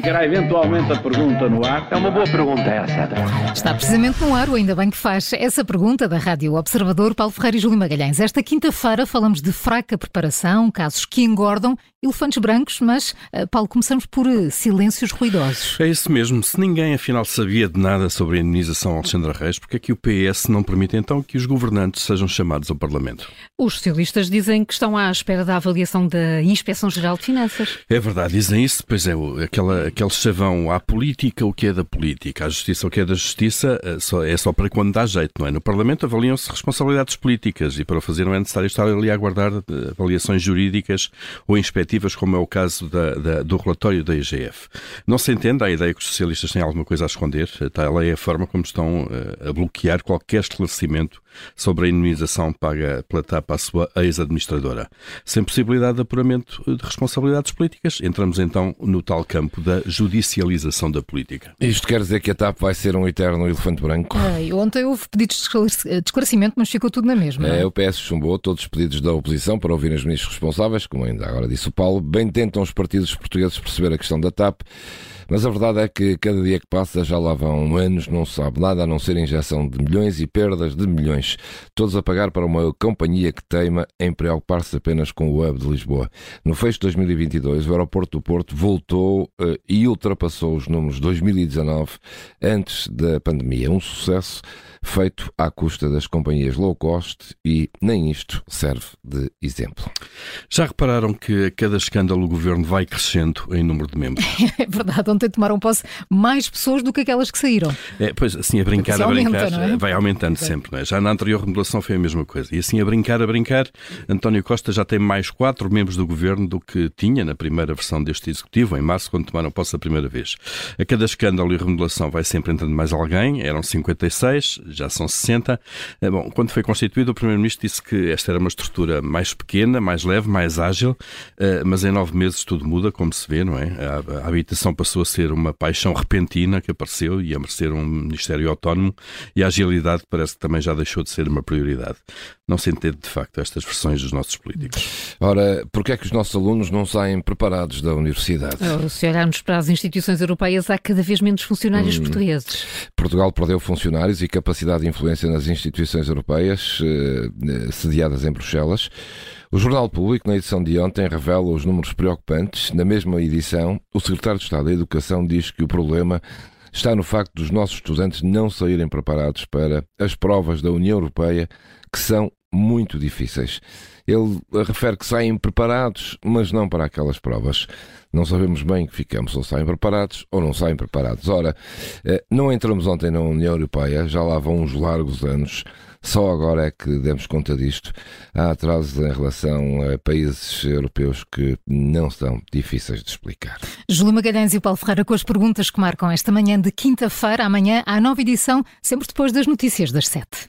Ficará eventualmente a pergunta no ar. É uma boa pergunta essa. Está precisamente no ar, o ainda bem que faz essa pergunta da Rádio Observador, Paulo Ferreira e Júlio Magalhães. Esta quinta-feira falamos de fraca preparação, casos que engordam, elefantes brancos, mas, eh, Paulo, começamos por eh, silêncios ruidosos. É isso mesmo. Se ninguém afinal sabia de nada sobre a indenização Alexandra Reis, porque é que o PS não permite então que os governantes sejam chamados ao Parlamento? Os socialistas dizem que estão à espera da avaliação da Inspeção-Geral de Finanças. É verdade, dizem isso, pois é, aquela, aquele chavão à política, o que é da política, à justiça, o que é da justiça, é só para quando dá jeito, não é? No Parlamento avaliam-se responsabilidades políticas e para o fazer não é necessário estar ali a aguardar eh, avaliações jurídicas ou inspectivas, como é o caso da, da, do relatório da IGF. Não se entende a ideia que os socialistas têm alguma coisa a esconder, tal é a forma como estão eh, a bloquear qualquer esclarecimento sobre a indemnização paga pela TAP à sua ex-administradora. Sem possibilidade de apuramento de responsabilidades políticas, entramos então no tal campo da judicialização da política. Isto quer dizer que a TAP vai ser um eterno elefante branco? Ai, ontem houve pedidos de esclarecimento, mas ficou tudo na mesma. É, o PS chumbou todos os pedidos da oposição para ouvir os ministros responsáveis, como ainda agora disse o Paulo. Bem tentam os partidos portugueses perceber a questão da TAP. Mas a verdade é que cada dia que passa já lá vão anos, não se sabe nada a não ser injeção de milhões e perdas de milhões, todos a pagar para uma companhia que teima em preocupar-se apenas com o hub de Lisboa. No fecho de 2022, o aeroporto do Porto voltou uh, e ultrapassou os números de 2019 antes da pandemia. Um sucesso feito à custa das companhias low cost e nem isto serve de exemplo. Já repararam que a cada escândalo o governo vai crescendo em número de membros? É verdade, ontem tomaram posse mais pessoas do que aquelas que saíram. É, pois assim, a brincar, a brincar, aumenta, é? vai aumentando é. sempre, não é? Já na anterior remodelação foi a mesma coisa. E assim, a brincar, a brincar, António Costa já tem mais quatro membros do governo do que tinha na primeira versão deste executivo, em março, quando tomaram posse a primeira vez. A cada escândalo e remodelação vai sempre entrando mais alguém, eram 56, já são 60. Eh, bom, quando foi constituído, o Primeiro-Ministro disse que esta era uma estrutura mais pequena, mais leve, mais ágil, eh, mas em nove meses tudo muda, como se vê, não é? A habitação passou a ser uma paixão repentina que apareceu e a merecer um Ministério autónomo e a agilidade parece que também já deixou de ser uma prioridade. Não se entende, de facto, estas versões dos nossos políticos. Ora, porquê é que os nossos alunos não saem preparados da universidade? Se olharmos para as instituições europeias, há cada vez menos funcionários hum. portugueses. Portugal perdeu funcionários e capacidade de influência nas instituições europeias eh, sediadas em Bruxelas. O Jornal Público, na edição de ontem, revela os números preocupantes. Na mesma edição, o secretário de Estado da Educação diz que o problema está no facto dos nossos estudantes não saírem preparados para as provas da União Europeia, que são muito difíceis. Ele refere que saem preparados, mas não para aquelas provas. Não sabemos bem que ficamos, ou saem preparados ou não saem preparados. Ora, eh, não entramos ontem na União Europeia, já lá vão uns largos anos. Só agora é que demos conta disto. Há atrasos em relação a países europeus que não são difíceis de explicar. Júlio Magalhães e Paulo Ferreira com as perguntas que marcam esta manhã de quinta-feira. Amanhã há nova edição, sempre depois das notícias das sete.